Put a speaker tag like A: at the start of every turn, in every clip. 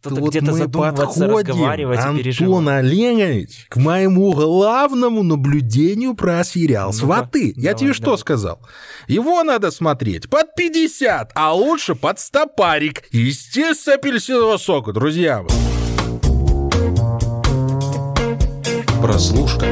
A: Тут вот где-то задумываться, разговаривать
B: Антон
A: переживать.
B: Олегович, к моему главному наблюдению про сериал «Сваты». Я
A: давай,
B: тебе что
A: давай.
B: сказал? Его надо смотреть под 50, а лучше под стопарик. Естественно, апельсинового сока, друзья мои.
C: Прослушка.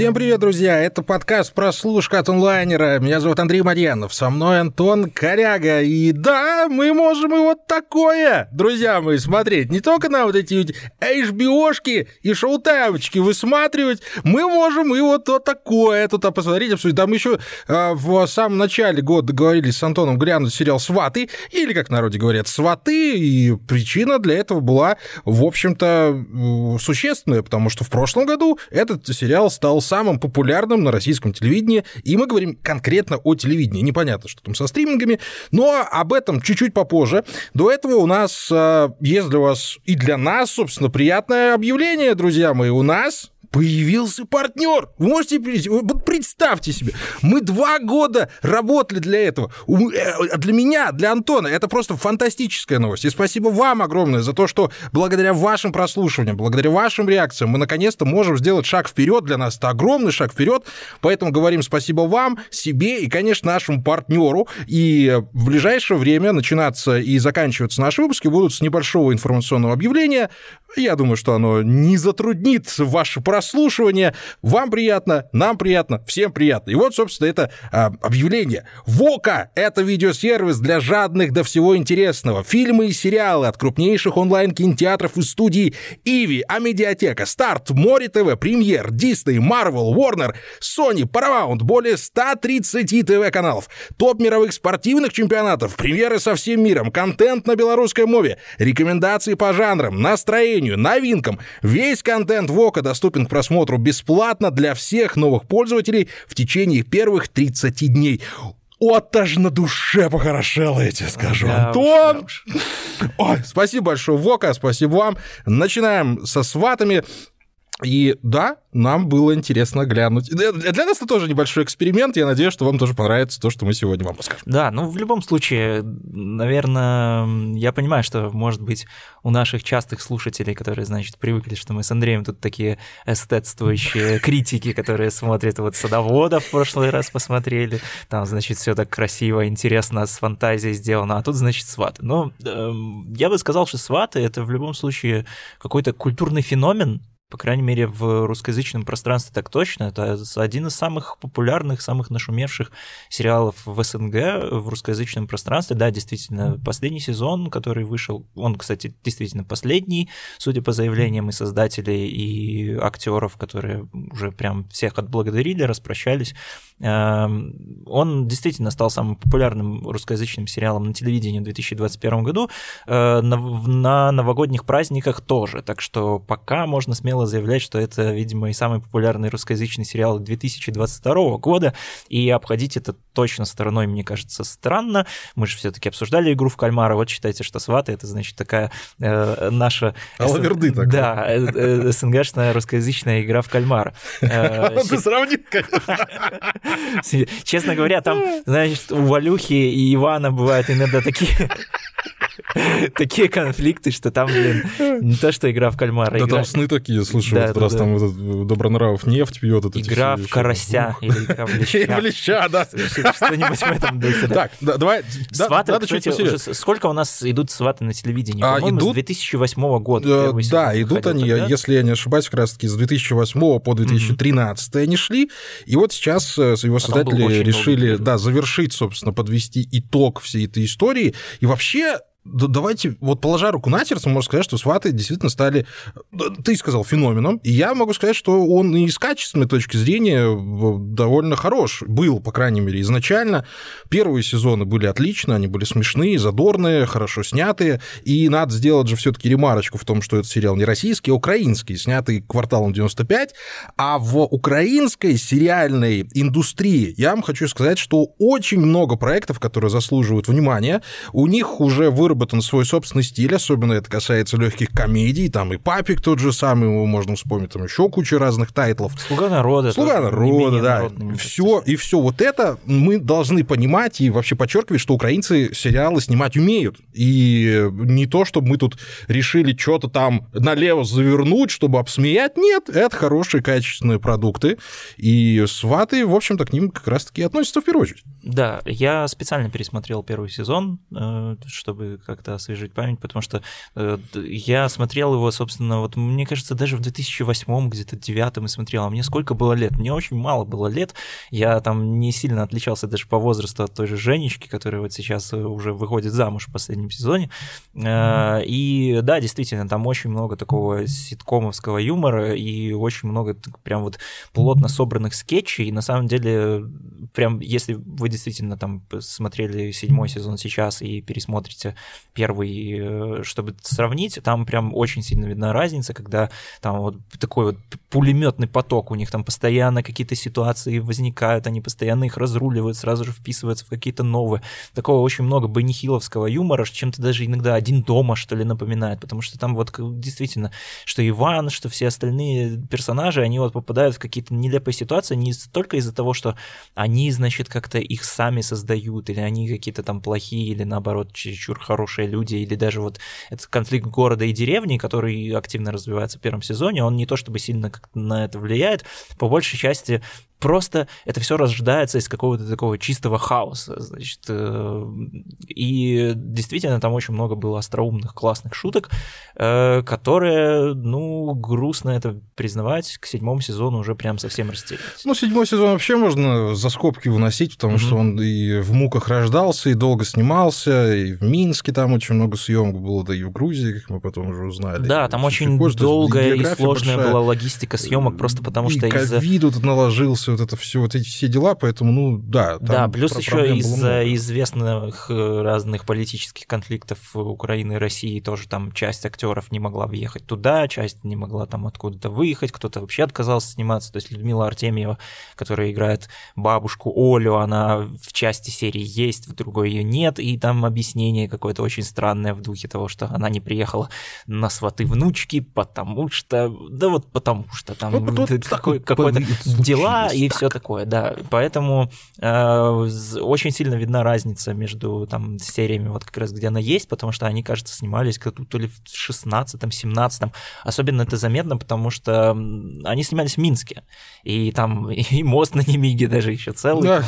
B: Всем привет, друзья! Это подкаст «Прослушка» от онлайнера. Меня зовут Андрей Марьянов, со мной Антон Коряга. И да, мы можем и вот такое, друзья мои, смотреть. Не только на вот эти HBO-шки и шоу-таймочки высматривать, мы можем и вот, вот такое тут посмотреть, обсудить. Там еще а, в самом начале года договорились с Антоном глянуть сериал «Сваты», или, как народе говорят, «Сваты», и причина для этого была, в общем-то, э, существенная, потому что в прошлом году этот сериал стал самым популярным на российском телевидении, и мы говорим конкретно о телевидении. Непонятно, что там со стримингами, но об этом чуть-чуть попозже. До этого у нас э, есть для вас и для нас, собственно, приятное объявление, друзья мои. У нас Появился партнер. Вы можете вот представьте себе, мы два года работали для этого. Э, Для меня, для Антона, это просто фантастическая новость. И спасибо вам огромное за то, что благодаря вашим прослушиваниям, благодаря вашим реакциям мы наконец-то можем сделать шаг вперед. Для нас это огромный шаг вперед. Поэтому говорим спасибо вам, себе и, конечно, нашему партнеру. И в ближайшее время начинаться и заканчиваться наши выпуски будут с небольшого информационного объявления. Я думаю, что оно не затруднит ваше прослушивание. Вам приятно, нам приятно, всем приятно. И вот, собственно, это а, объявление. ВОКа – это видеосервис для жадных до всего интересного. Фильмы и сериалы от крупнейших онлайн-кинотеатров и студий Иви, Амедиатека, Старт, Море ТВ, Премьер, Дисней, Марвел, Warner, Sony, Paramount, более 130 ТВ-каналов, топ мировых спортивных чемпионатов, премьеры со всем миром, контент на белорусской мове, рекомендации по жанрам, настроению, новинкам. Весь контент ВОКа доступен просмотру бесплатно для всех новых пользователей в течение первых 30 дней. Вот аж на душе похорошело, я тебе скажу,
A: Да уж,
B: Антон.
A: да уж.
B: Ой, спасибо большое, Вока, спасибо вам. Начинаем со сватами. И да, нам было интересно глянуть. Для для нас это тоже небольшой эксперимент. Я надеюсь, что вам тоже понравится то, что мы сегодня вам расскажем.
A: Да, ну в любом случае, наверное, я понимаю, что, может быть, у наших частых слушателей, которые, значит, привыкли, что мы с Андреем тут такие эстетствующие критики, которые смотрят вот садоводов в прошлый раз посмотрели, там, значит, все так красиво, интересно, с фантазией сделано, а тут, значит, сваты. Но эм, я бы сказал, что сваты — это в любом случае какой-то культурный феномен, по крайней мере, в русскоязычном пространстве так точно. Это один из самых популярных, самых нашумевших сериалов в СНГ в русскоязычном пространстве. Да, действительно, последний сезон, который вышел, он, кстати, действительно последний, судя по заявлениям и создателей, и актеров, которые уже прям всех отблагодарили, распрощались. Эм, Он действительно стал самым популярным русскоязычным сериалом на телевидении в 2021 году. Э, На на новогодних праздниках тоже. Так что пока можно смело заявлять, что это, видимо, и самый популярный русскоязычный сериал 2022 года. И обходить это точно стороной, мне кажется, странно. Мы же все-таки обсуждали игру в кальмара. Вот считайте, что сваты это значит такая э, наша
B: Алаверды такая.
A: Да, э, э, СНГшная русскоязычная игра в кальмара. Э,
B: Ты сравни, как-
A: Честно говоря, там, значит, у Валюхи и Ивана бывают иногда такие такие конфликты, что там, блин, не то, что игра в кальмара,
B: Да
A: игра,
B: там сны такие, слушай,
A: Да,
B: вот
A: да,
B: раз
A: да.
B: там этот э, Добронравов нефть пьет. это
A: игра в карася или игра в леща.
B: в леща, да.
A: Что-нибудь в этом духе.
B: Так, да, давай, да,
A: Сваты,
B: надо чуть посерьезнее.
A: сколько у нас идут сваты на телевидении?
B: А,
A: По-моему,
B: идут-
A: с 2008 года.
B: Э,
A: сезон
B: Да, идут они, если я не ошибаюсь, как раз-таки с 2008 по 2013 они шли, и вот сейчас э, его
A: был
B: создатели решили, да, завершить, собственно, подвести итог всей этой истории, и вообще давайте, вот положа руку на сердце, можно сказать, что сваты действительно стали, да, ты сказал, феноменом, и я могу сказать, что он и с качественной точки зрения в- довольно хорош, был, по крайней мере, изначально. Первые сезоны были отлично, они были смешные, задорные, хорошо снятые, и надо сделать же все таки ремарочку в том, что этот сериал не российский, а украинский, снятый кварталом 95, а в украинской сериальной индустрии я вам хочу сказать, что очень много проектов, которые заслуживают внимания, у них уже выработан, выработан свой собственный стиль, особенно это касается легких комедий, там и «Папик» тот же самый, его можно вспомнить, там еще куча разных тайтлов.
A: «Слуга народа».
B: «Слуга народа», да. Все, и все вот это мы должны понимать и вообще подчеркивать, что украинцы сериалы снимать умеют. И не то, чтобы мы тут решили что-то там налево завернуть, чтобы обсмеять. Нет, это хорошие качественные продукты. И «Сваты», в общем-то, к ним как раз-таки относятся в первую очередь.
A: Да, я специально пересмотрел первый сезон, э, чтобы как-то освежить память, потому что э, я смотрел его, собственно, вот мне кажется, даже в 2008 где-то девятом и смотрел, а мне сколько было лет? Мне очень мало было лет, я там не сильно отличался даже по возрасту от той же Женечки, которая вот сейчас уже выходит замуж в последнем сезоне. Mm-hmm. И да, действительно, там очень много такого ситкомовского юмора и очень много прям вот плотно собранных скетчей. И на самом деле, прям если вы действительно там смотрели седьмой сезон сейчас и пересмотрите первый, э, чтобы сравнить, там прям очень сильно видна разница, когда там вот такой вот пулеметный поток, у них там постоянно какие-то ситуации возникают, они постоянно их разруливают, сразу же вписываются в какие-то новые. Такого очень много бенихиловского юмора, чем-то даже иногда один дома, что ли, напоминает, потому что там вот действительно, что Иван, что все остальные персонажи, они вот попадают в какие-то нелепые ситуации не только из-за того, что они, значит, как-то их сами создают, или они какие-то там плохие, или наоборот, чересчур хорошие люди, или даже вот этот конфликт города и деревни, который активно развивается в первом сезоне, он не то чтобы сильно на это влияет, по большей части просто это все рождается из какого-то такого чистого хаоса, значит, э, и действительно там очень много было остроумных, классных шуток, э, которые, ну, грустно это признавать, к седьмому сезону уже прям совсем растерялись.
B: Ну, седьмой сезон вообще можно за скобки выносить, потому mm-hmm. что он и в муках рождался, и долго снимался, и в Минске там очень много съемок было, да и в Грузии, как мы потом уже узнали.
A: Да, там очень долгая и сложная большая. была логистика съемок, просто потому
B: и
A: что
B: из-за... ковид тут наложился, вот это все, вот эти все дела, поэтому, ну, да.
A: да, плюс еще из-за известных э, разных политических конфликтов Украины и России тоже там часть актеров не могла въехать туда, часть не могла там откуда-то выехать, кто-то вообще отказался сниматься, то есть Людмила Артемьева, которая играет бабушку Олю, она в части серии есть, в другой ее нет, и там объяснение какое-то очень странное в духе того, что она не приехала на сваты внучки, потому что, да вот потому что там ну, такой, какой-то дела и все такое, да. Поэтому э, очень сильно видна разница между там сериями, вот как раз где она есть, потому что они, кажется, снимались то ли в 16-м, 17 Особенно это заметно, потому что они снимались в Минске, и там и мост на Немиге даже еще целый. Да,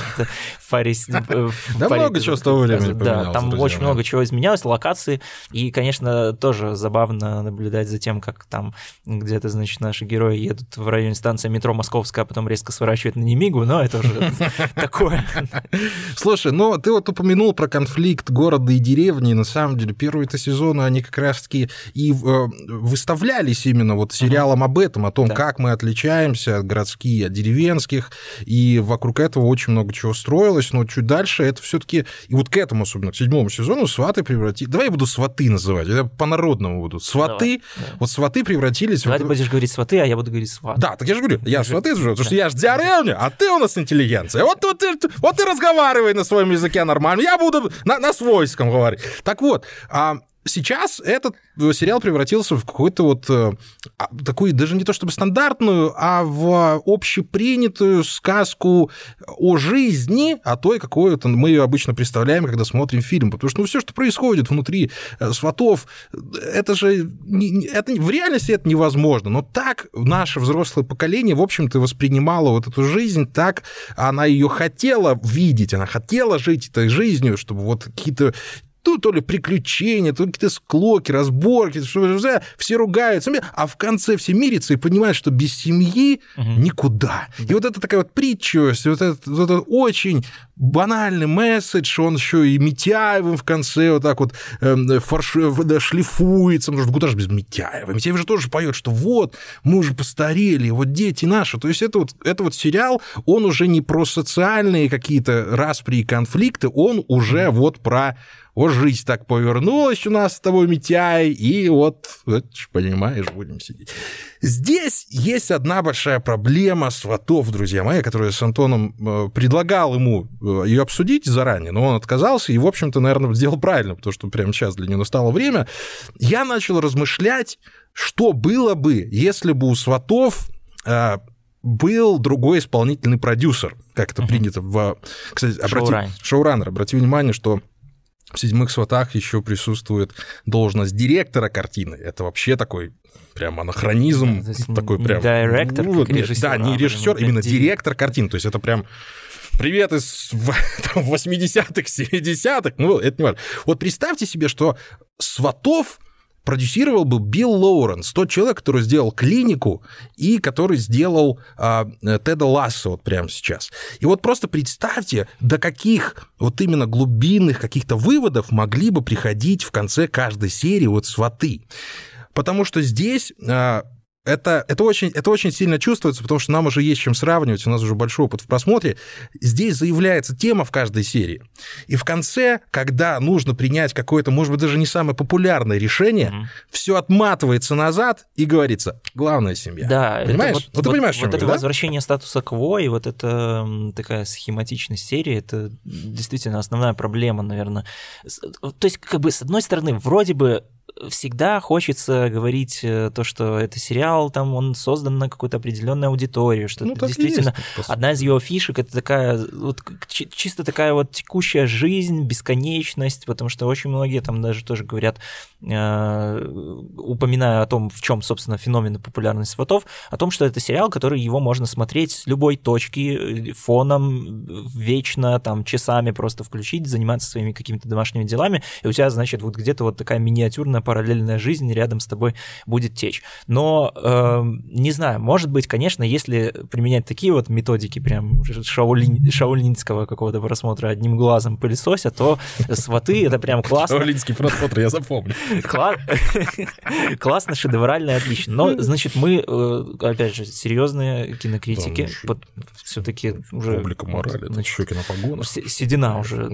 B: в паре, да много чего с того времени
A: Да, там очень много чего изменялось, локации, и, конечно, тоже забавно наблюдать за тем, как там где-то, значит, наши герои едут в районе станции метро Московская, а потом резко сворачивают на Немигу, но это уже такое.
B: Слушай, ну ты вот упомянул про конфликт города и деревни, на самом деле первые-то сезоны, они как раз-таки и э, выставлялись именно вот сериалом об этом, о том, как мы отличаемся от городских, от деревенских, и вокруг этого очень много чего строилось, но чуть дальше это все таки и вот к этому, особенно к седьмому сезону, сваты превратились... Давай я буду сваты называть, это по-народному будут. Сваты, вот сваты превратились...
A: Давай ты будешь говорить сваты, а я буду говорить сваты.
B: Да, так я же говорю, я сваты, потому что я же деревня, а ты у нас интеллигенция. Вот, вот, вот ты разговаривай на своем языке нормально, я буду на, на свойском говорить. Так вот, а, сейчас этот сериал превратился в какую-то вот э, а, такую, даже не то чтобы стандартную, а в общепринятую сказку о жизни, о той, какой то мы ее обычно представляем, когда смотрим фильм. Потому что ну, все, что происходит внутри э, сватов, это же это, в реальности это невозможно. Но так наше взрослое поколение, в общем-то, воспринимало вот эту жизнь так, она ее хотела видеть, она хотела жить этой жизнью, чтобы вот какие-то Тут то ли приключения, то какие-то склоки, разборки, что все ругаются, а в конце все мирятся и понимают, что без семьи угу. никуда. И вот это такая вот притча, вот этот, вот этот очень банальный месседж, он еще и Митяевым в конце вот так вот э, фарш, да, шлифуется, потому что куда же без Митяева? Митяев же тоже поет, что вот, мы уже постарели, вот дети наши. То есть это вот, это вот сериал, он уже не про социальные какие-то распри и конфликты, он уже вот про вот жизнь так повернулась у нас с тобой, Митяй, и вот, вот понимаешь, будем сидеть. Здесь есть одна большая проблема сватов, друзья мои, которую я с Антоном э, предлагал ему э, ее обсудить заранее, но он отказался и, в общем-то, наверное, сделал правильно, потому что прямо сейчас для него настало время. Я начал размышлять, что было бы, если бы у сватов э, был другой исполнительный продюсер, как это принято в... Кстати, обрати... шоураннер. Обрати внимание, что в «Седьмых сватах» еще присутствует должность директора картины. Это вообще такой прям анахронизм,
A: да,
B: такой прям...
A: Директор,
B: ну,
A: как режиссер.
B: Да, не режиссер, именно директор картин. То есть это прям привет из 80-х, 70-х, ну, это не важно. Вот представьте себе, что сватов продюсировал бы Билл Лоуренс, тот человек, который сделал клинику и который сделал а, Теда Ласса вот прямо сейчас. И вот просто представьте, до каких вот именно глубинных каких-то выводов могли бы приходить в конце каждой серии вот сваты. Потому что здесь а, это, это, очень, это очень сильно чувствуется, потому что нам уже есть чем сравнивать, у нас уже большой опыт в просмотре. Здесь заявляется тема в каждой серии. И в конце, когда нужно принять какое-то, может быть, даже не самое популярное решение, mm-hmm. все отматывается назад и говорится, главная семья.
A: Да,
B: понимаешь?
A: вот,
B: вот, ты понимаешь,
A: вот это
B: говорю,
A: возвращение да? статуса кво и вот эта такая схематичность серии, это действительно основная проблема, наверное. То есть, как бы, с одной стороны, вроде бы всегда хочется говорить э, то, что это сериал, там он создан на какую-то определенную аудиторию, что ну, это действительно есть, одна из его фишек, это такая вот чисто такая вот текущая жизнь, бесконечность, потому что очень многие там даже тоже говорят, э, упоминая о том, в чем, собственно, феномен популярности сватов, о том, что это сериал, который его можно смотреть с любой точки, э, фоном, вечно, там, часами просто включить, заниматься своими какими-то домашними делами, и у тебя, значит, вот где-то вот такая миниатюрная параллельная жизнь рядом с тобой будет течь. Но, э, не знаю, может быть, конечно, если применять такие вот методики прям шаолинь, шаолинского какого-то просмотра одним глазом пылесося, то сваты — это прям классно.
B: Шаолинский просмотр, я запомню.
A: Классно, шедеврально, отлично. Но, значит, мы, э, опять же, серьезные кинокритики, все-таки уже...
B: Публика морали, это щеки на погонах.
A: Седина уже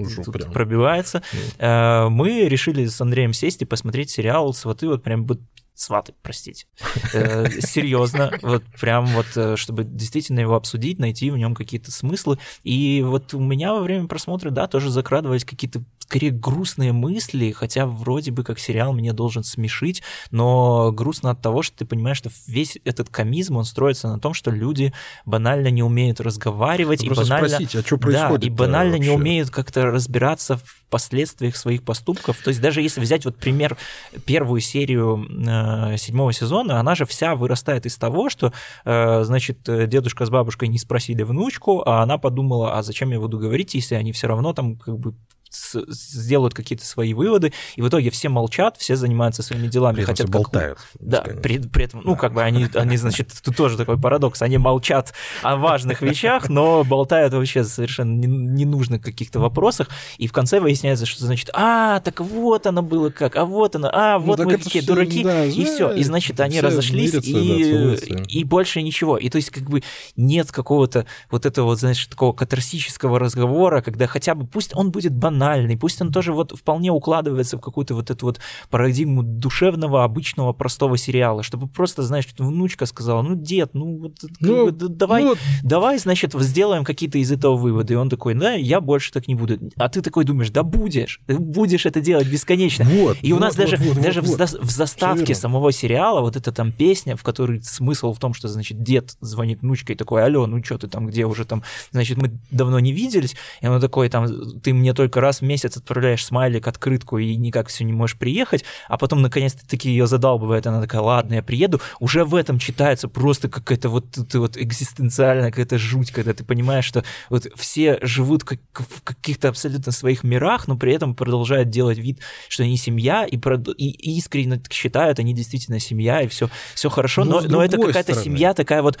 A: пробивается. Э, мы решили с Андреем сесть и посмотреть сериал «Сваты» вот прям вот сваты, простите. Э, серьезно, вот прям вот, чтобы действительно его обсудить, найти в нем какие-то смыслы. И вот у меня во время просмотра, да, тоже закрадывались какие-то скорее грустные мысли, хотя вроде бы как сериал меня должен смешить, но грустно от того, что ты понимаешь, что весь этот комизм, он строится на том, что люди банально не умеют разговаривать,
B: ну,
A: и банально,
B: спросите, а что происходит
A: да, и банально вообще? не умеют как-то разбираться в последствиях своих поступков. То есть даже если взять вот пример первую серию э, седьмого сезона, она же вся вырастает из того, что, э, значит, дедушка с бабушкой не спросили внучку, а она подумала, а зачем я буду говорить, если они все равно там как бы сделают какие-то свои выводы, и в итоге все молчат, все занимаются своими делами.
B: При
A: хотят
B: все болтают.
A: Да, при, при этом, ну, как бы они, они, значит, тут тоже такой парадокс, они молчат о важных вещах, но болтают вообще совершенно ненужных каких-то вопросах, и в конце выясняется, что, значит, а, так вот оно было как, а вот оно, а, ну, вот ну, мы какие дураки, да, и все, и, значит, они разошлись, мирятся, и, да, и больше ничего. И то есть, как бы, нет какого-то вот этого, знаешь, такого катарсического разговора, когда хотя бы, пусть он будет банальным, банальный, пусть он тоже вот вполне укладывается в какую-то вот эту вот парадигму душевного, обычного, простого сериала, чтобы просто, знаешь, внучка сказала, ну, дед, ну, вот, ну давай, ну, давай, значит, сделаем какие-то из этого выводы. И он такой, да, я больше так не буду. А ты такой думаешь, да будешь, ты будешь это делать бесконечно.
B: Вот,
A: и у
B: вот,
A: нас
B: вот,
A: даже,
B: вот,
A: даже
B: вот,
A: в, за, в заставке самого сериала вот эта там песня, в которой смысл в том, что, значит, дед звонит внучке и такой, алло, ну что ты там, где уже там, значит, мы давно не виделись, и он такой, там, ты мне только раз в месяц отправляешь смайлик, открытку и никак все не можешь приехать, а потом наконец-то таки ее задалбывает, она такая, ладно, я приеду, уже в этом читается просто какая-то вот, вот экзистенциальная какая-то жуть, когда ты понимаешь, что вот все живут как, в каких-то абсолютно своих мирах, но при этом продолжают делать вид, что они семья, и, и искренне считают, они действительно семья, и все, все хорошо, но, но, но это какая-то семья такая вот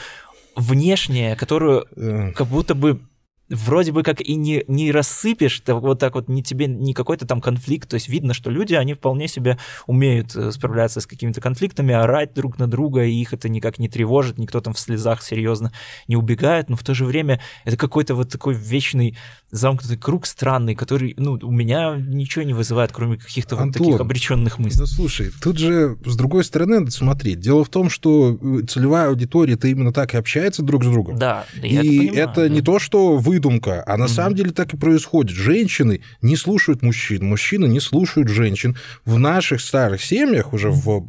A: внешняя, которую как будто бы вроде бы как и не, не рассыпешь, так, вот так вот не тебе не какой-то там конфликт, то есть видно, что люди, они вполне себе умеют э, справляться с какими-то конфликтами, орать друг на друга, и их это никак не тревожит, никто там в слезах серьезно не убегает, но в то же время это какой-то вот такой вечный замкнутый круг странный, который, ну, у меня ничего не вызывает, кроме каких-то вот таких обреченных мыслей.
B: Ну, слушай, тут же, с другой стороны, надо смотреть. Дело в том, что э, целевая аудитория это именно так и общается друг с другом.
A: Да,
B: я и это, понимаю, это да. не то, что выдумка, а на угу. самом деле так и происходит. Женщины не слушают мужчин, мужчины не слушают женщин. В наших старых семьях, уже в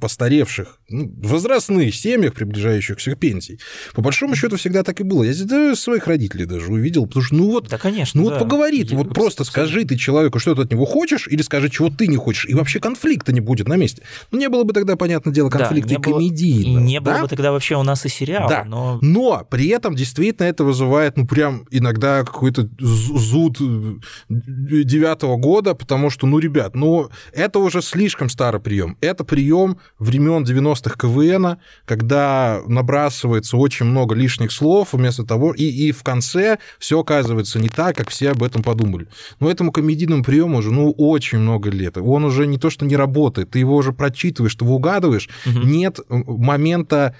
B: постаревших, ну, возрастных семьях, приближающихся к пенсии, по большому счету всегда так и было. Я здесь своих родителей даже увидел, потому что, ну вот,
A: да, конечно.
B: Ну
A: да.
B: вот поговори, ты вот просто скажи ты человеку, что ты от него хочешь, или скажи, чего ты не хочешь, и вообще конфликта не будет на месте. Ну не было бы тогда, понятное дело, конфликта да, и комедийного.
A: И не
B: да?
A: было бы тогда вообще у нас и сериала.
B: Да,
A: но...
B: но при этом действительно это вызывает, ну прям иногда какой-то зуд э, девятого года, потому что, ну, ребят, ну это уже слишком старый прием. Это прием времен 90-х КВН, когда набрасывается очень много лишних слов вместо того, и, и в конце все оказывается не так, как все об этом подумали. Но этому комедийному приему уже, ну, очень много лет. Он уже не то, что не работает, ты его уже прочитываешь, ты его угадываешь. Угу. Нет момента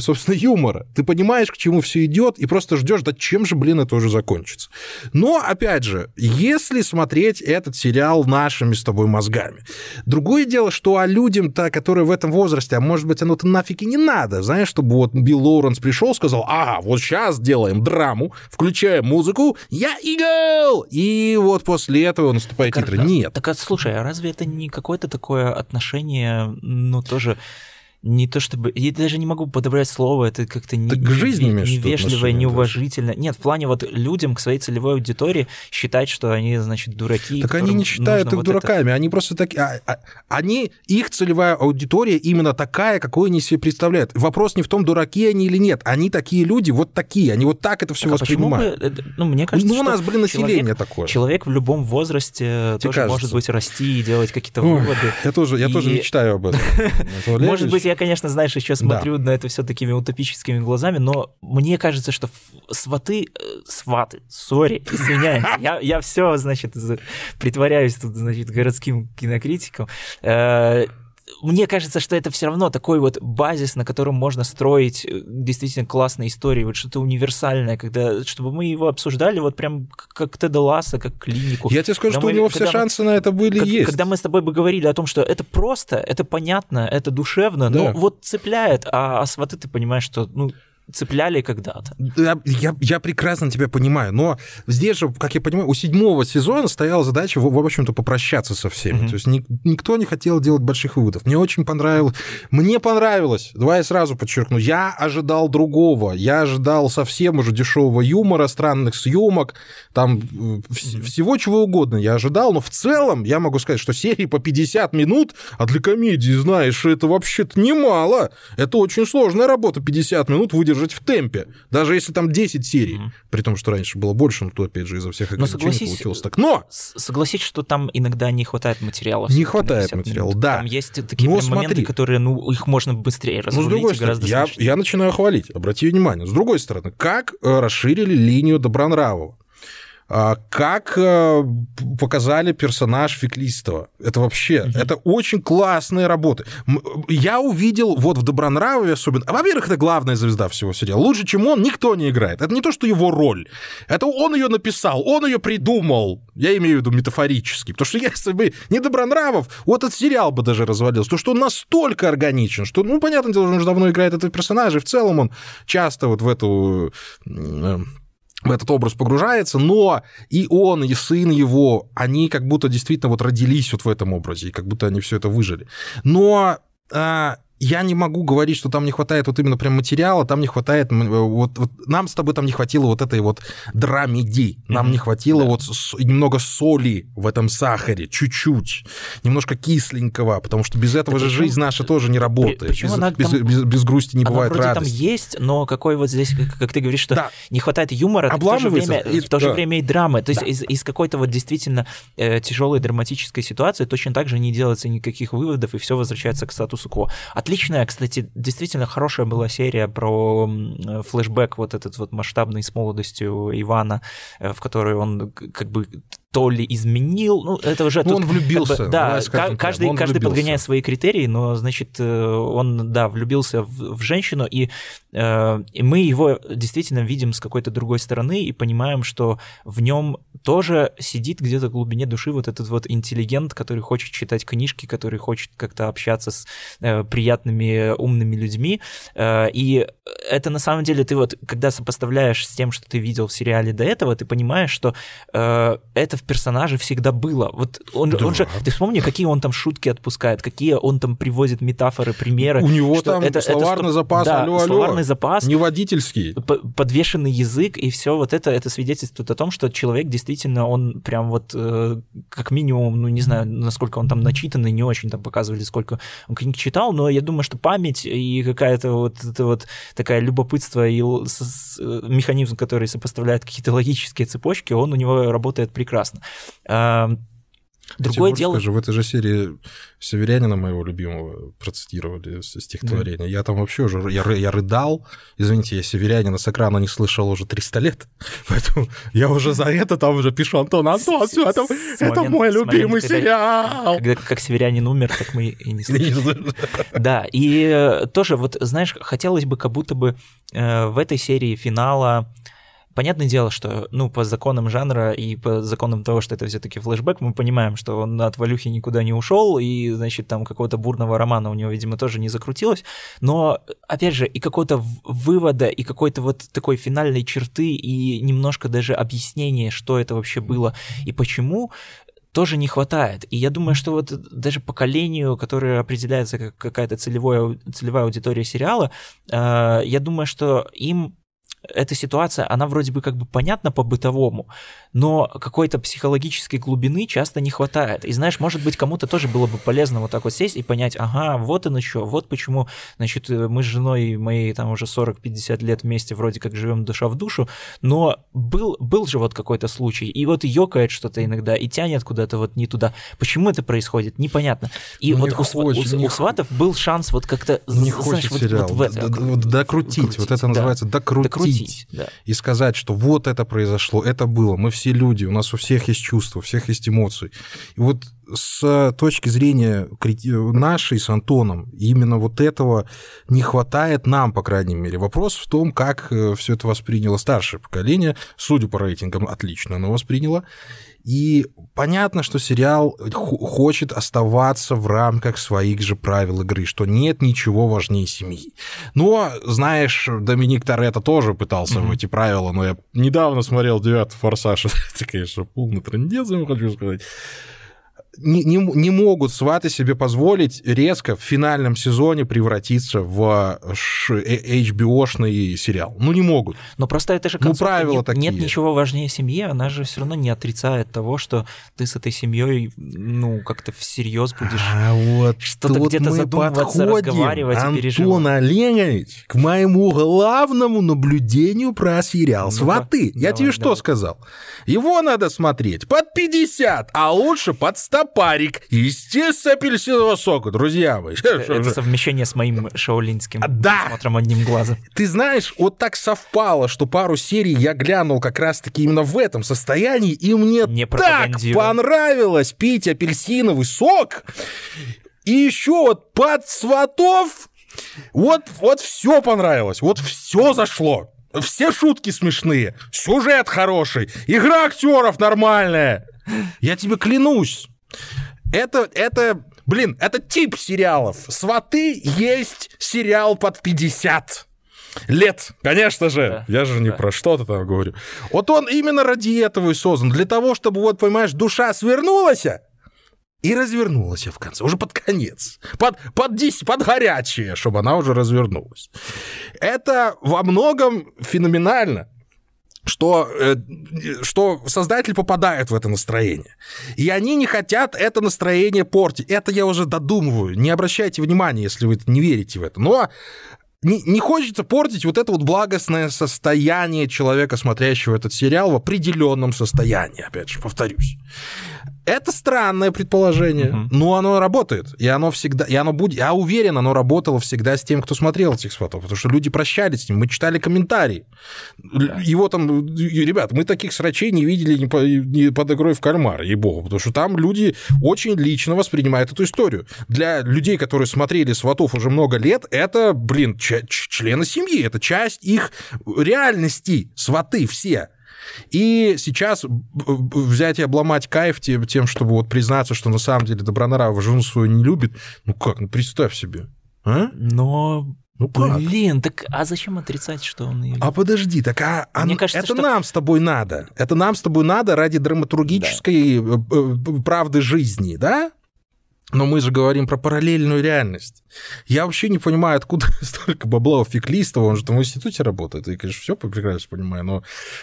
B: собственно, юмора. Ты понимаешь, к чему все идет, и просто ждешь, да чем же, блин, это уже закончится. Но, опять же, если смотреть этот сериал нашими с тобой мозгами, другое дело, что а людям-то, которые в этом возрасте, а может быть, оно-то нафиг и не надо, знаешь, чтобы вот Билл Лоуренс пришел, сказал, ага, вот сейчас делаем драму, включаем музыку, я игл! И вот после этого наступают так, титры. Нет.
A: Так, а, слушай, а разве это не какое-то такое отношение, ну, тоже не то чтобы... Я даже не могу подобрать слово, это как-то не,
B: к жизни
A: не, невежливо, неуважительно. Да. Нет, в плане вот людям, к своей целевой аудитории считать, что они, значит, дураки.
B: Так они не считают их вот дураками, это... они просто такие... А, а, они, их целевая аудитория именно такая, какой они себе представляют. Вопрос не в том, дураки они или нет. Они такие люди, вот такие, они вот так это все так, воспринимают.
A: А бы, ну, мне кажется,
B: ну, у нас, блин, население
A: человек,
B: такое.
A: Человек в любом возрасте Тебе тоже кажется? может быть расти и делать какие-то выводы.
B: Я тоже, я
A: и...
B: тоже мечтаю об этом.
A: Может быть, я я, конечно, знаешь, еще смотрю да. на это все такими утопическими глазами, но мне кажется, что сваты, э, сваты, сори, извиняюсь, я, я все, значит, притворяюсь тут, значит, городским кинокритиком. Э, мне кажется, что это все равно такой вот базис, на котором можно строить э, действительно классные истории, вот что-то универсальное, когда, чтобы мы его обсуждали вот прям как Теда Ласса, как клинику.
B: Я тебе скажу, когда что мы, у него все шансы мы, на это были как, есть.
A: Когда мы с тобой бы говорили о том, что это просто, это понятно, это душевно, да. но вот цепляет, а, а сваты ты понимаешь, что, ну, цепляли когда-то.
B: Я, я, я прекрасно тебя понимаю, но здесь же, как я понимаю, у седьмого сезона стояла задача, в, в общем-то, попрощаться со всеми. Mm-hmm. То есть ни, никто не хотел делать больших выводов. Мне очень понравилось. Мне понравилось, давай я сразу подчеркну, я ожидал другого. Я ожидал совсем уже дешевого юмора, странных съемок, там mm-hmm. всего чего угодно я ожидал, но в целом я могу сказать, что серии по 50 минут, а для комедии, знаешь, это вообще-то немало. Это очень сложная работа, 50 минут выдержать в темпе, даже если там 10 серий, mm-hmm. при том, что раньше было больше, но то, опять же, из-за всех ограничений получилось так. Но!
A: Согласись, что там иногда не хватает материала.
B: Не хватает материала, да.
A: Там есть такие но смотри, моменты, которые, ну, их можно быстрее разрулить
B: ну, с другой стороны, я, я начинаю хвалить, обрати внимание. С другой стороны, как э, расширили линию Добронравова? А, как э, показали персонаж Феклистова. Это вообще, mm-hmm. это очень классные работы. Я увидел вот в Добронравове особенно... Во-первых, это главная звезда всего сериала. Лучше, чем он, никто не играет. Это не то, что его роль. Это он ее написал, он ее придумал. Я имею в виду метафорически. Потому что если бы не Добронравов, вот этот сериал бы даже развалился. То, что он настолько органичен, что, ну, понятное дело, он уже давно играет этого персонажа, и в целом он часто вот в эту э, в этот образ погружается, но и он, и сын его, они как будто действительно вот родились вот в этом образе, и как будто они все это выжили. Но а, я не могу говорить, что там не хватает вот именно прям материала, там не хватает, вот, вот нам с тобой там не хватило вот этой вот драмеди, нам mm-hmm. не хватило да. вот с, немного соли в этом сахаре, чуть-чуть, немножко кисленького, потому что без этого так же почему? жизнь наша тоже не работает, без, она без, там... без, без грусти не она бывает вроде радости.
A: там есть, но какой вот здесь, как ты говоришь, что да. не хватает юмора, в то же время, и, в то же да. время и драмы, то есть да. из, из какой-то вот действительно э, тяжелой драматической ситуации точно так же не делается никаких выводов, и все возвращается к статусу кво. Отлично отличная, кстати, действительно хорошая была серия про флешбэк вот этот вот масштабный с молодостью Ивана, э, в которой он как бы то ли изменил, ну это уже...
B: Ну, тут, он влюбился.
A: Как бы, да, каждый, каждый влюбился. подгоняет свои критерии, но, значит, э, он, да, влюбился в, в женщину, и, э, и мы его действительно видим с какой-то другой стороны и понимаем, что в нем тоже сидит где-то в глубине души вот этот вот интеллигент, который хочет читать книжки, который хочет как-то общаться с э, приятными, умными людьми, э, и это на самом деле ты вот, когда сопоставляешь с тем, что ты видел в сериале до этого, ты понимаешь, что э, это в персонаже всегда было. Вот он, да. он же, ты вспомни, какие он там шутки отпускает, какие он там приводит метафоры, примеры.
B: У него там это, словарный это, запас,
A: да,
B: алло, алло,
A: словарный запас,
B: не водительский,
A: подвешенный язык и все вот это, это свидетельствует о том, что человек действительно он прям вот э, как минимум, ну не знаю, насколько он там начитанный, не очень там показывали, сколько он книг читал, но я думаю, что память и какая-то вот это вот такая любопытство и механизм, который сопоставляет какие-то логические цепочки, он у него работает прекрасно.
B: Другое дело... Скажу, в этой же серии Северянина, моего любимого, процитировали стихотворение. Да. Я там вообще уже, я, я рыдал, извините, я Северянина с экрана не слышал уже 300 лет, поэтому я уже за это там уже пишу, Антон, Антон, все, это, это мой любимый сериал.
A: Когда как Северянин умер, так мы и не слышали. Да, и э, тоже вот, знаешь, хотелось бы как будто бы э, в этой серии финала Понятное дело, что, ну, по законам жанра и по законам того, что это все-таки флешбэк, мы понимаем, что он от Валюхи никуда не ушел, и, значит, там какого-то бурного романа у него, видимо, тоже не закрутилось. Но, опять же, и какого-то вывода, и какой-то вот такой финальной черты, и немножко даже объяснения, что это вообще было и почему, тоже не хватает. И я думаю, что вот даже поколению, которое определяется как какая-то целевая, целевая аудитория сериала, э, я думаю, что им эта ситуация, она вроде бы как бы понятна по-бытовому, но какой-то психологической глубины часто не хватает. И знаешь, может быть, кому-то тоже было бы полезно вот так вот сесть и понять, ага, вот оно что, вот почему, значит, мы с женой моей там уже 40-50 лет вместе вроде как живем душа в душу, но был, был же вот какой-то случай, и вот ёкает что-то иногда, и тянет куда-то вот не туда. Почему это происходит, непонятно. И ну, вот у, хочет, у, у, у Сватов был шанс вот как-то,
B: знаешь, вот, сериал. вот в это. Докрутить, вот это да. называется докрутить. докрутить да. И сказать, что вот это произошло, это было, мы все люди, у нас у всех есть чувства, у всех есть эмоции. И вот с точки зрения нашей с Антоном, именно вот этого не хватает нам, по крайней мере. Вопрос в том, как э, все это восприняло старшее поколение. Судя по рейтингам, отлично оно восприняло. И понятно, что сериал хочет оставаться в рамках своих же правил игры, что нет ничего важнее семьи. Но, знаешь, Доминик Торетто тоже пытался mm-hmm. в эти правила, но я недавно смотрел «Девятый форсаж», это, конечно, полный трендец, я хочу сказать не, не, не могут сваты себе позволить резко в финальном сезоне превратиться в HBO-шный сериал. Ну, не могут.
A: Но просто это же
B: ну, правила
A: нет,
B: такие.
A: нет ничего важнее семьи, она же все равно не отрицает того, что ты с этой семьей, ну, как-то всерьез будешь
B: а вот что-то где-то задумываться, разговаривать Антон и переживать. Антон Олегович, к моему главному наблюдению про сериал ну, «Сваты». Я давай, тебе давай. что сказал? Его надо смотреть под 50, а лучше под 100 парик, естественно, апельсинового сока, друзья мои.
A: Это совмещение с моим шаолинским
B: да.
A: смотром одним глазом.
B: Ты знаешь, вот так совпало, что пару серий я глянул как раз-таки именно в этом состоянии, и мне Не так понравилось пить апельсиновый сок. И еще вот под сватов вот, вот все понравилось, вот все зашло. Все шутки смешные, сюжет хороший, игра актеров нормальная. Я тебе клянусь. Это, это, блин, это тип сериалов. «Сваты» есть сериал под 50 лет, конечно же. Да, Я же не да. про что-то там говорю. Вот он именно ради этого и создан. Для того, чтобы, вот, понимаешь, душа свернулась, и развернулась в конце, уже под конец, под, под, 10, под горячее, чтобы она уже развернулась. Это во многом феноменально что, э, что создатель попадает в это настроение. И они не хотят это настроение портить. Это я уже додумываю. Не обращайте внимания, если вы не верите в это. Но не, не хочется портить вот это вот благостное состояние человека, смотрящего этот сериал в определенном состоянии, опять же, повторюсь. Это странное предположение,
A: Мгм.
B: но оно работает. И оно всегда, и оно будет, я уверен, оно работало всегда с тем, кто смотрел этих сватов, потому что люди прощались с ним, мы читали комментарии. Л- Его там, и, ребят, мы таких срачей не видели ни, по- ни под игрой в кальмар, ей-богу, потому что там люди очень лично воспринимают эту историю. Для людей, которые смотрели сватов уже много лет, это, блин, члены семьи, это часть их реальности, сваты все. И сейчас взять и обломать кайф тем, тем, чтобы вот признаться, что на самом деле Добронравова жену свою не любит, ну как, ну представь себе. А?
A: Но,
B: Ну как?
A: блин, так а зачем отрицать, что он ее
B: А подожди, так а, а
A: Мне кажется,
B: это
A: что-
B: нам с тобой надо. Это нам с тобой надо ради драматургической э, э, правды жизни, да? Но мы же говорим про параллельную реальность. Я вообще не понимаю, откуда столько бабла у Феклистова. Он же там в институте работает. И, конечно, все прекрасно понимаю. Но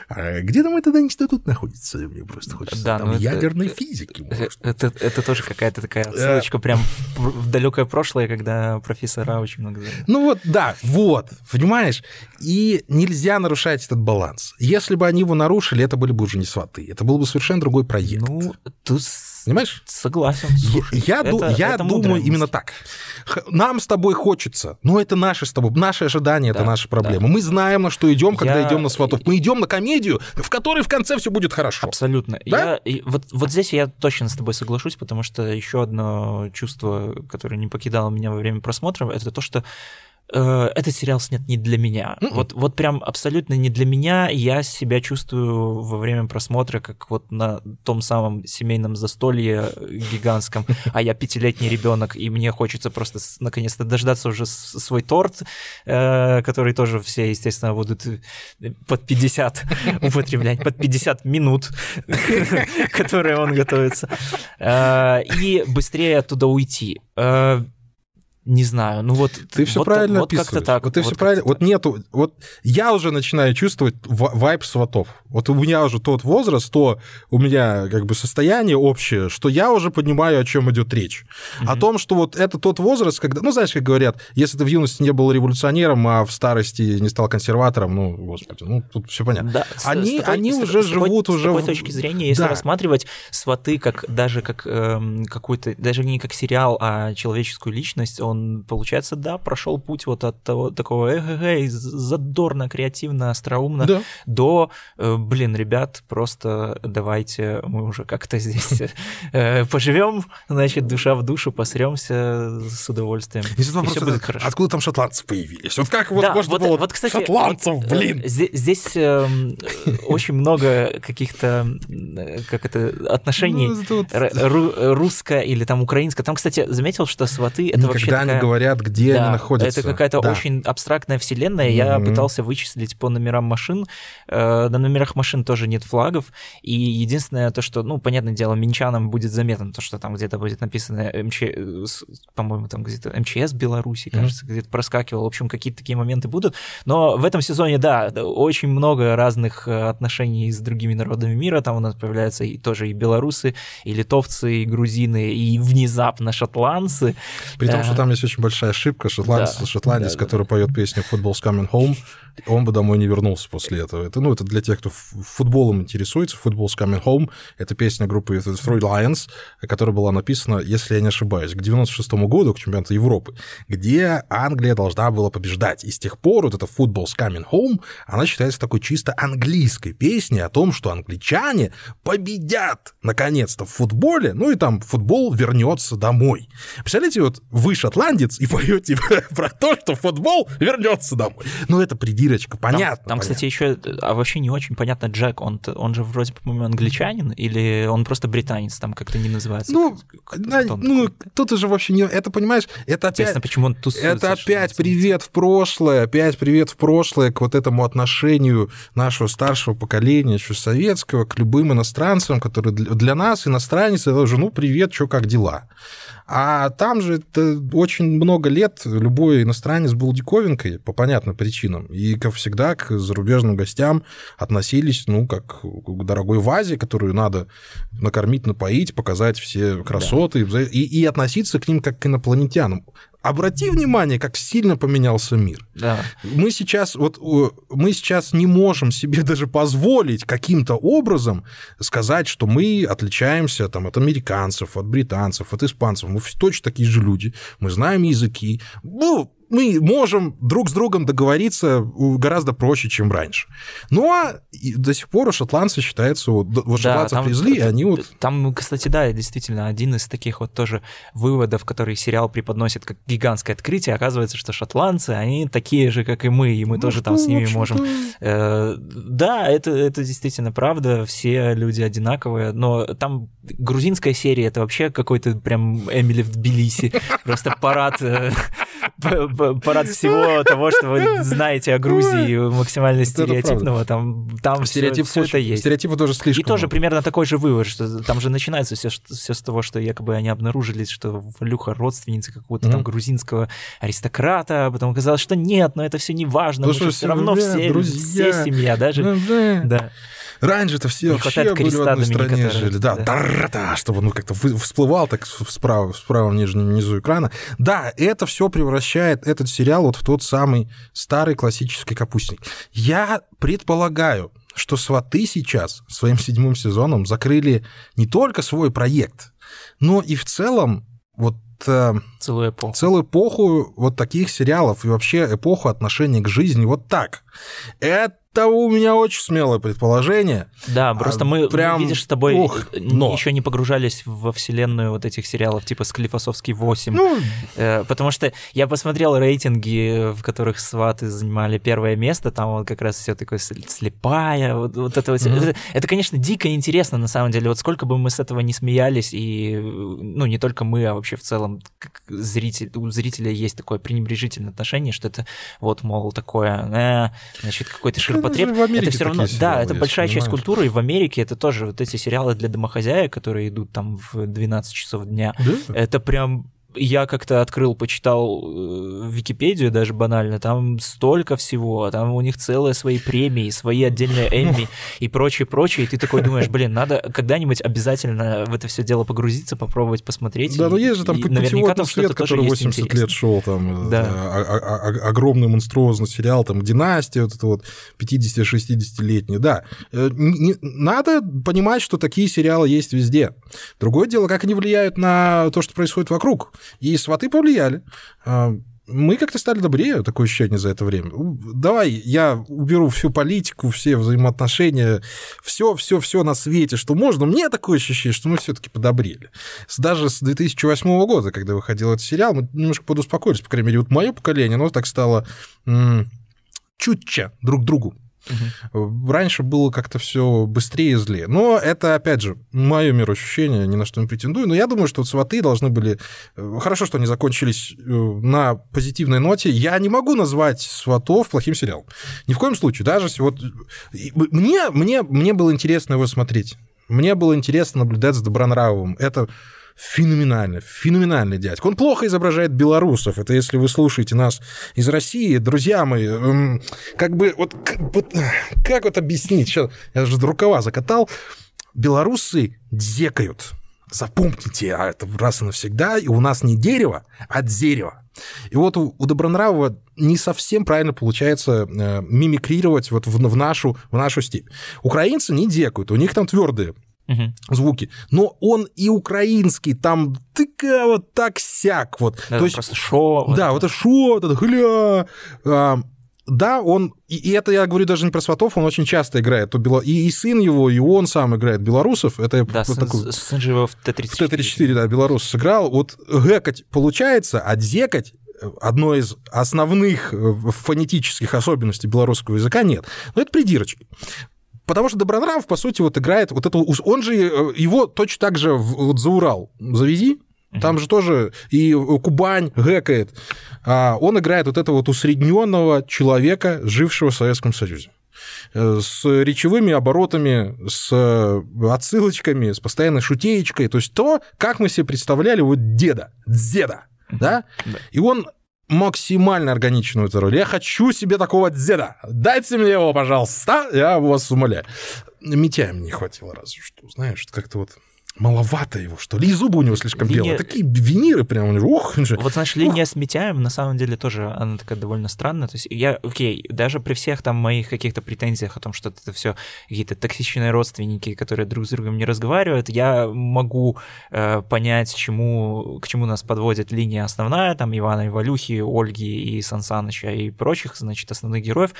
B: а где там этот институт находится? Мне просто хочется.
A: Да,
B: там
A: ну это-
B: ядерной
A: э,
B: физики.
A: Э,
B: может.
A: Это, это тоже какая-то такая отсылочка прям в далекое прошлое, когда профессора очень много.
B: Ну вот, да, вот, понимаешь? И нельзя нарушать этот баланс. Если бы они его нарушили, это были бы уже не сваты. Это был бы совершенно другой проект.
A: Ну, тут
B: Понимаешь?
A: согласен.
B: Я-
A: Слушай,
B: я ду-
A: это-
B: я
A: это
B: думаю
A: мудрая
B: именно так. Нам с тобой хочется, но это наши с тобой, наши ожидания, это
A: Да,
B: наши проблемы. Мы знаем, на что идем, когда
A: Я-
B: идем на сватов. Мы идем на комедию, в которой в конце все будет хорошо.
A: Абсолютно.
B: Да?
A: Я, и вот, вот здесь я точно с тобой соглашусь, потому что еще одно чувство, которое не покидало меня во время просмотра, это то, что э, этот сериал снят не для меня.
B: Мгм.
A: Вот, вот прям абсолютно не для меня. Я себя чувствую во время просмотра, как вот на том самом семейном застолье гигантском, а я пятилетний ребенок, и мне хочется просто наконец-то дождаться уже свой торт, э, который тоже все, естественно, будут э, под 50 употреблять, под 50 минут, которые он готовится, Э, и быстрее оттуда уйти. Э, Не знаю, ну вот...
B: Ты все
A: вот-
B: правильно
A: вот как-то
B: описываешь.
A: так.
B: Вот ты все
A: как-то
B: правильно.
A: так.
B: Вот нету. Вот я уже начинаю чувствовать ва- вайб сватов. Вот у меня уже тот возраст, то у меня как бы состояние общее, что я уже понимаю, о чем идет речь. О
A: Мгм.
B: том, что вот это тот возраст, когда, ну знаешь, как говорят, если ты в юности не был революционером, а в старости не стал консерватором, ну господи, ну тут все понятно.
A: Да, с-
B: Они-
A: с такой-
B: они
A: с
B: уже
A: такой- с такой-
B: живут
A: с
B: уже
A: такой
B: в-
A: точки зрения, если
B: Да.
A: рассматривать сваты как даже как эм, какой-то, даже не как сериал, а человеческую личность, он, получается, да, прошел путь вот от того такого эх задорно, креативно, остроумно,
B: Да.
A: до, э, блин, ребят, просто давайте мы уже как-то здесь э, поживем, значит, душа в душу, посремся с удовольствием. И все будет хорошо.
B: откуда там шотландцы появились? Вот как вот можно было
A: вот, кстати,
B: шотландцев,
A: э,
B: блин?
A: Здесь эм, э, очень много каких-то, э, как это, отношений
B: Ну, это вот
A: р- ру- русско или там украинско. Там, кстати, заметил, что сваты это вообще Такая-
B: говорят, где
A: Да,
B: они находятся.
A: Это какая-то
B: Да.
A: очень абстрактная вселенная. Я
B: Мгм.
A: пытался вычислить по номерам машин. Э, На номерах машин тоже нет флагов. И единственное то, что, ну, понятное дело, минчанам будет заметно, то, что там где-то будет написано МЧ, э, по-моему, там где-то МЧС Беларуси, кажется, где-то проскакивал. В общем, какие-то такие моменты будут. Но в этом сезоне, да, очень много разных э, отношений с другими народами мира. Там у нас появляются и тоже и белорусы, и литовцы, и грузины, и внезапно шотландцы.
B: При том, что там есть очень большая ошибка. Шотландец,
A: да,
B: шотландец
A: да, да,
B: который поет песню «Football's coming home», он бы домой не вернулся после этого. Это, ну, это для тех, кто футболом интересуется. «Football's coming home» — это песня группы Three Lions, которая была написана, если я не ошибаюсь, к 96 году, к чемпионату Европы, где Англия должна была побеждать. И с тех пор вот эта «Football's coming home», она считается такой чисто английской песней о том, что англичане победят, наконец-то, в футболе, ну и там футбол вернется домой. Представляете, вот вы шотландец и поете про то, что футбол вернется домой. Ну, это придирочка,
A: Там-
B: понятно.
A: Там,
B: понятно.
A: кстати, еще, а вообще не очень понятно, Джек, он, он же вроде, по-моему, англичанин, или он просто британец, там как-то не называется.
B: Ну, да, ну, тут уже вообще не... Это, понимаешь, это опять...
A: Почему он тусуется?
B: Это опять привет в прошлое, опять привет в прошлое к вот этому отношению нашего старшего поколения, еще советского, к любым иностранцам, которые для нас иностранец, это уже, ну, привет, что, как дела? А там же это очень много лет любой иностранец был диковинкой по понятным причинам. И, как всегда, к зарубежным гостям относились, ну, как к дорогой вазе, которую надо накормить, напоить, показать все красоты. И, и относиться к ним как к инопланетянам. Обрати внимание, как сильно поменялся мир.
A: Да.
B: Мы сейчас, вот, мы сейчас не можем себе даже позволить каким-то образом сказать, что мы отличаемся там, от американцев, от британцев, от испанцев. Мы точно такие же люди, мы знаем языки. Ну, мы можем друг с другом договориться гораздо проще, чем раньше. Ну, а до сих пор шотландцы считаются, вот, да, шотландцев там, привезли, и они вот...
A: Там, кстати, да, действительно, один из таких вот тоже выводов, который сериал преподносит как гигантское открытие, оказывается, что шотландцы, они такие же, как и мы, и мы ну, тоже что, там с ними можем... Э, да, это, это действительно правда, все люди одинаковые, но там грузинская серия, это вообще какой-то прям Эмили в Тбилиси, просто парад э, парад всего того, что вы знаете о Грузии максимально стереотипного, там, там Стереотип все, это есть.
B: Стереотипы тоже слишком.
A: И тоже примерно такой же вывод, что там же начинается все, все с того, что якобы они обнаружили, что Валюха родственница какого-то там грузинского аристократа, а потом оказалось, что нет, но это все не важно, мы же все равно все, все семья, даже. Ну, да.
B: Раньше-то все вообще были в одной стране жили. Да, да. да чтобы он как-то всплывал так справа, в нижнем низу экрана. Да, это все превращает этот сериал вот в тот самый старый классический капустник. Я предполагаю, что «Сваты» сейчас своим седьмым сезоном закрыли не только свой проект, но и в целом вот э,
A: целую эпоху.
B: целую эпоху вот таких сериалов и вообще эпоху отношений к жизни вот так. Это это у меня очень смелое предположение.
A: Да, просто а, мы, прям, видишь, с тобой ох, но. еще не погружались во вселенную вот этих сериалов типа «Склифосовский 8», ну... э, потому что я посмотрел рейтинги, в которых «Сваты» занимали первое место, там вот как раз все такое слепая, вот, вот это вот. Mm-hmm. Это, это, конечно, дико интересно на самом деле, вот сколько бы мы с этого не смеялись, и, ну, не только мы, а вообще в целом как зритель, у зрителя есть такое пренебрежительное отношение, что это вот, мол, такое, э, значит, какой-то ширпотреб потреб... это все равно, да, это большая часть культуры, и в Америке это тоже вот эти сериалы для домохозяек, которые идут там в 12 часов дня, это прям я как-то открыл, почитал э, Википедию даже банально, там столько всего, там у них целые свои премии, свои отдельные Эмми и прочее, прочее, и ты такой думаешь, блин, надо когда-нибудь обязательно в это все дело погрузиться, попробовать посмотреть.
B: Да, но есть же там наверняка там свет, который 80 лет шел, там да. а, а, а, огромный монструозный сериал, там Династия, вот это вот 50-60-летний, да. Э, не, надо понимать, что такие сериалы есть везде. Другое дело, как они влияют на то, что происходит вокруг. И сваты повлияли. А, мы как-то стали добрее, такое ощущение за это время. Давай я уберу всю политику, все взаимоотношения, все, все, все на свете, что можно. Мне такое ощущение, что мы все-таки подобрели. Даже с 2008 года, когда выходил этот сериал, мы немножко подуспокоились, по крайней мере, вот мое поколение, оно так стало чутче друг другу. Угу. Раньше было как-то все быстрее и злее. Но это, опять же, мое мироощущение, ни на что не претендую. Но я думаю, что сваты должны были... Э, хорошо, что они закончились э, на позитивной ноте. Я не могу назвать сватов плохим сериалом. Ни в коем случае. Даже вот... Мне, мне, мне было интересно его смотреть. Мне было интересно наблюдать за Добронравовым. Это феноменально, феноменальный дядька. Он плохо изображает белорусов. Это если вы слушаете нас из России, друзья мои, эм, как бы вот, вот как вот объяснить? Сейчас я же рукава закатал. Белорусы декают. Запомните, а это раз и навсегда. И у нас не дерево, а дерево. И вот у, у Добронравова не совсем правильно получается э, мимикрировать вот в, в, нашу, в нашу степь. Украинцы не декают, у них там твердые угу. звуки. Но он и украинский, там тыка вот так сяк вот.
A: Да, То есть просто шо.
B: Да, вот это шо, вот это хля. А, да, он, и, и это я говорю даже не про сватов, он очень часто играет. То бело, и, и сын его, и он сам играет белорусов. Это
A: да, сын, такой, сын же его в Т-34. В
B: Т-34, да, белорус сыграл. Вот гэкать получается, а дзекать одной из основных э, фонетических особенностей белорусского языка нет. Но это придирочки. Потому что Добронравов, по сути, вот играет вот это... Он же э, его точно так же вот за Урал завези, там же тоже и Кубань гэкает. А он играет вот этого вот усредненного человека, жившего в Советском Союзе э, с речевыми оборотами, с отсылочками, с постоянной шутеечкой. То есть то, как мы себе представляли вот деда, деда, да? И он максимально органичную эту роль. Я хочу себе такого деда. Дайте мне его, пожалуйста. Я вас умоляю. Митяя мне не хватило разве что, знаешь, как-то вот... маловато его, что ли, и зубы у него слишком
A: Линия-
B: белые. Такие виниры прям, ух.
A: Вот, значит, линия с Митяем, на самом деле, тоже, она такая довольно странная. То есть я, окей, даже при всех там моих каких-то претензиях о том, что это все какие-то токсичные родственники, которые друг с другом не разговаривают, я могу э, понять, чему, к чему нас подводит линия основная, там, Ивана Ивалюхи, Ольги и Сансаныча и прочих, значит, основных героев.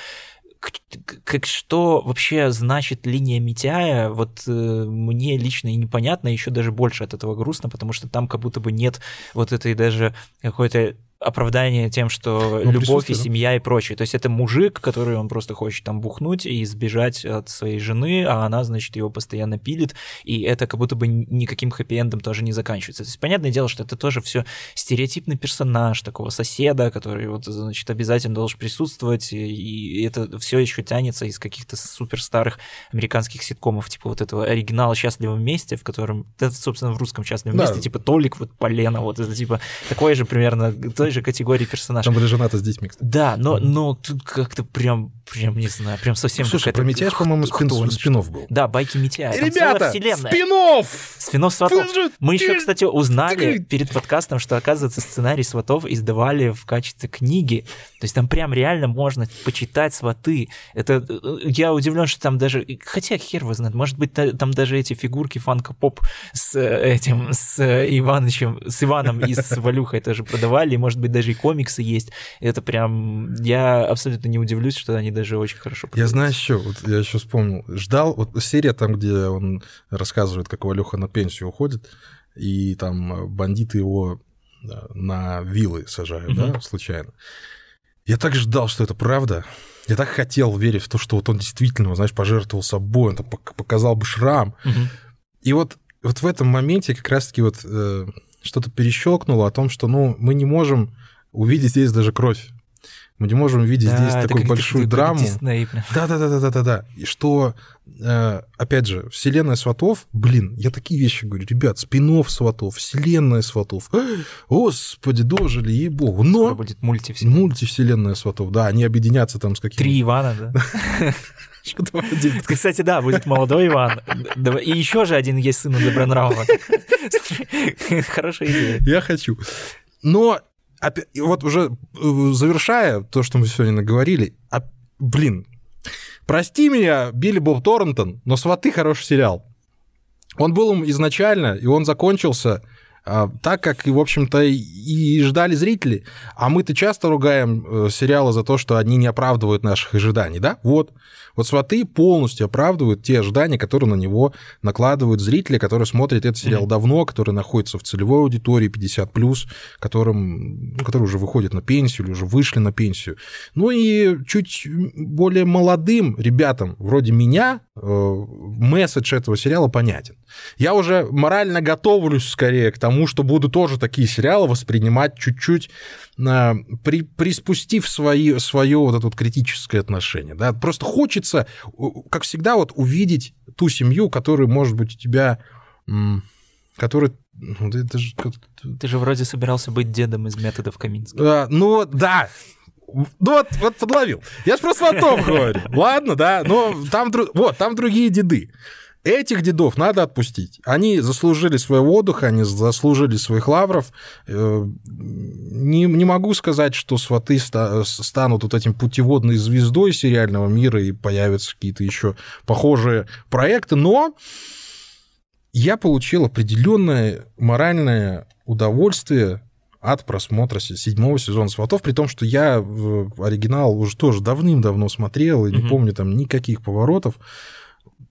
A: Как что вообще значит линия Митяя, вот э, мне лично и непонятно, еще даже больше от этого грустно, потому что там как будто бы нет вот этой даже какой-то оправдание тем, что
B: Ну,
A: любовь и семья и прочее. То есть это мужик, который он просто хочет там бухнуть и сбежать от своей жены, а она, значит, его постоянно пилит, и это как будто бы никаким хэппи-эндом тоже не заканчивается. То есть понятное дело, что это тоже все стереотипный персонаж такого соседа, который вот, значит, обязательно должен присутствовать, и- это все еще тянется из каких-то супер старых американских ситкомов, типа вот этого оригинала «Счастливом месте», в котором, да, собственно, в русском «Счастливом
B: Да.
A: месте», типа Толик, вот Полена, вот это типа такой же примерно, же категории персонаж.
B: Там были женаты с детьми, кстати.
A: Да, но, но тут как-то прям, прям, не знаю, прям совсем
B: Слушай, про Митяя, по-моему, спин, спинов был.
A: Да, байки Митяя.
B: Ребята, спинов!
A: Свинов сватов. Мы еще, кстати, узнали перед подкастом, что, оказывается, сценарий сватов издавали в качестве книги. То есть там прям реально можно почитать сваты. Это э, я удивлен, что там даже. Хотя хер его знает, может быть, та- там даже эти фигурки фанка-поп с э, этим, с э, Иванычем, с Иваном и с Валюхой тоже продавали. И, может быть, даже и комиксы есть. Это прям. Я абсолютно не удивлюсь, что они даже очень хорошо
B: Я знаю еще, вот я еще вспомнил. Ждал, вот серия там, где он рассказывает, как Валюха на пенсию уходит, и там э, бандиты его э, на вилы сажают, да,
A: Мгм.
B: случайно. Я так ждал, что это правда. Я так хотел верить в то, что вот он действительно, знаешь, пожертвовал собой, он там пок- показал бы шрам.
A: Мгм.
B: И вот, вот в этом моменте как раз-таки вот э, что-то перещелкнуло о том, что, ну, мы не можем увидеть здесь даже кровь. Мы не можем увидеть
A: Да,
B: здесь такую большую драму.
A: Дисней.
B: Да, да, да, да, да, да, да. И что, э, опять же, вселенная сватов, блин, я такие вещи говорю, ребят, спинов сватов, вселенная сватов. Господи, дожили, ей-богу.
A: Скоро
B: Но
A: будет мульти
B: мультивселенная сватов, да, они объединятся там с какими
A: Три Ивана, да? Кстати, да, будет молодой Иван. И еще же один есть сын у Добронравова. Хорошая идея.
B: Я хочу. Но, вот уже э, завершая то, что мы сегодня наговорили, а, блин, прости меня, Билли Боб Торнтон, но «Сваты» хороший сериал. Он был им изначально, и он закончился так, как, в общем-то, и- ждали зрители. А мы-то часто ругаем э, сериалы за то, что они не оправдывают наших ожиданий, да? Вот. Вот «Сваты» полностью оправдывают те ожидания, которые на него накладывают зрители, которые смотрят этот сериал давно, которые находятся в целевой аудитории 50+, которым, которые уже выходят на пенсию или уже вышли на пенсию. Ну и чуть более молодым ребятам, вроде меня, э, месседж этого сериала понятен. Я уже морально готовлюсь скорее к тому, что буду тоже такие сериалы воспринимать чуть-чуть, э, при, приспустив свои, свое вот это вот критическое отношение. Да? Просто хочется, как всегда, вот увидеть ту семью, которая, может быть, у тебя... м, Которая... ну, да это же
A: Ты же вроде собирался быть дедом из методов Каминского.
B: а, ну, да. Ну вот, вот подловил. Я же про сватов говорю. Ладно, да, но там, вот, там другие деды. Этих дедов надо отпустить. Они заслужили своего отдыха, они заслужили своих лавров. Э, Не, не могу сказать, что сваты ста- станут вот этим путеводной звездой сериального мира и появятся какие-то еще похожие проекты, но я получил определенное моральное удовольствие от просмотра се- седьмого сезона «Сватов», при том, что я оригинал уже тоже давным-давно смотрел и не
A: Мгм.
B: помню там никаких поворотов.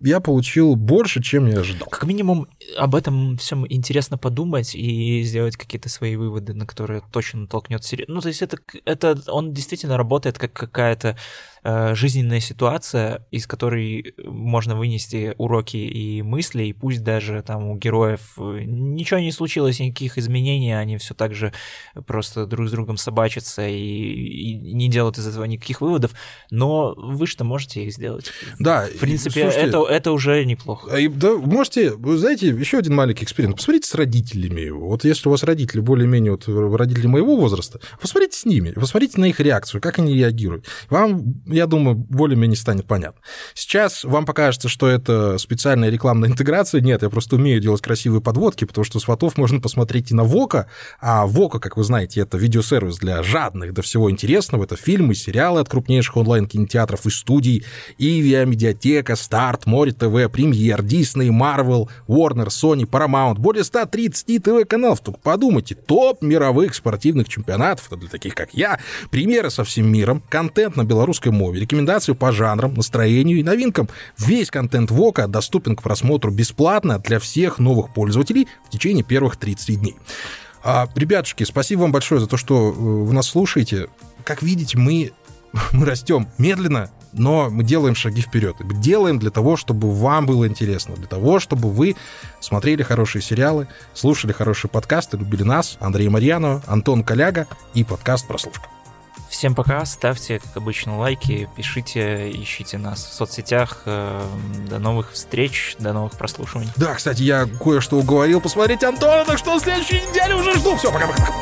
B: Я получил больше, чем я ожидал.
A: Как минимум об этом всем интересно подумать и сделать какие-то свои выводы, на которые точно натолкнет сериал. Ну, то есть это, это он действительно работает как какая-то жизненная ситуация, из которой можно вынести уроки и мысли, и пусть даже там у героев э, ничего не случилось, никаких изменений, они все так же просто друг с другом собачатся и, и не делают из этого никаких выводов, но вы что можете их сделать.
B: Да,
A: В принципе,
B: слушайте,
A: это, это уже неплохо.
B: А, и, Да, можете, вы знаете, еще один маленький эксперимент. Посмотрите с родителями. Вот если у вас родители более-менее, вот родители моего возраста, посмотрите с ними, посмотрите на их реакцию, как они реагируют. Вам я думаю, более-менее станет понятно. Сейчас вам покажется, что это специальная рекламная интеграция. Нет, я просто умею делать красивые подводки, потому что сватов можно посмотреть и на Вока, а Вока, как вы знаете, это видеосервис для жадных до всего интересного. Это фильмы, сериалы от крупнейших онлайн-кинотеатров и студий, Ивия, Медиатека, Старт, Море ТВ, Премьер, Дисней, Марвел, Warner, Sony, Paramount. Более 130 ТВ-каналов. Только подумайте, топ мировых спортивных чемпионатов, для таких, как я, примеры со всем миром, контент на белорусской мове, рекомендации по жанрам, настроению и новинкам. Весь контент ВОКа доступен к просмотру бесплатно для всех новых пользователей в течение первых 30 дней. А, ребятушки, спасибо вам большое за то, что э, вы нас слушаете. Как видите, мы, мы растем медленно, но мы делаем шаги вперед. Делаем для того, чтобы вам было интересно, для того, чтобы вы смотрели хорошие сериалы, слушали хорошие подкасты, любили нас, Андрей Марьянова, Антон Коляга и подкаст «Прослушка».
A: Всем пока, ставьте, как обычно, лайки, пишите, ищите нас в соцсетях. Э, до новых встреч, до новых прослушиваний.
B: Да, кстати, я кое-что уговорил посмотреть Антона, так что в следующей неделе уже жду. Все, пока-пока.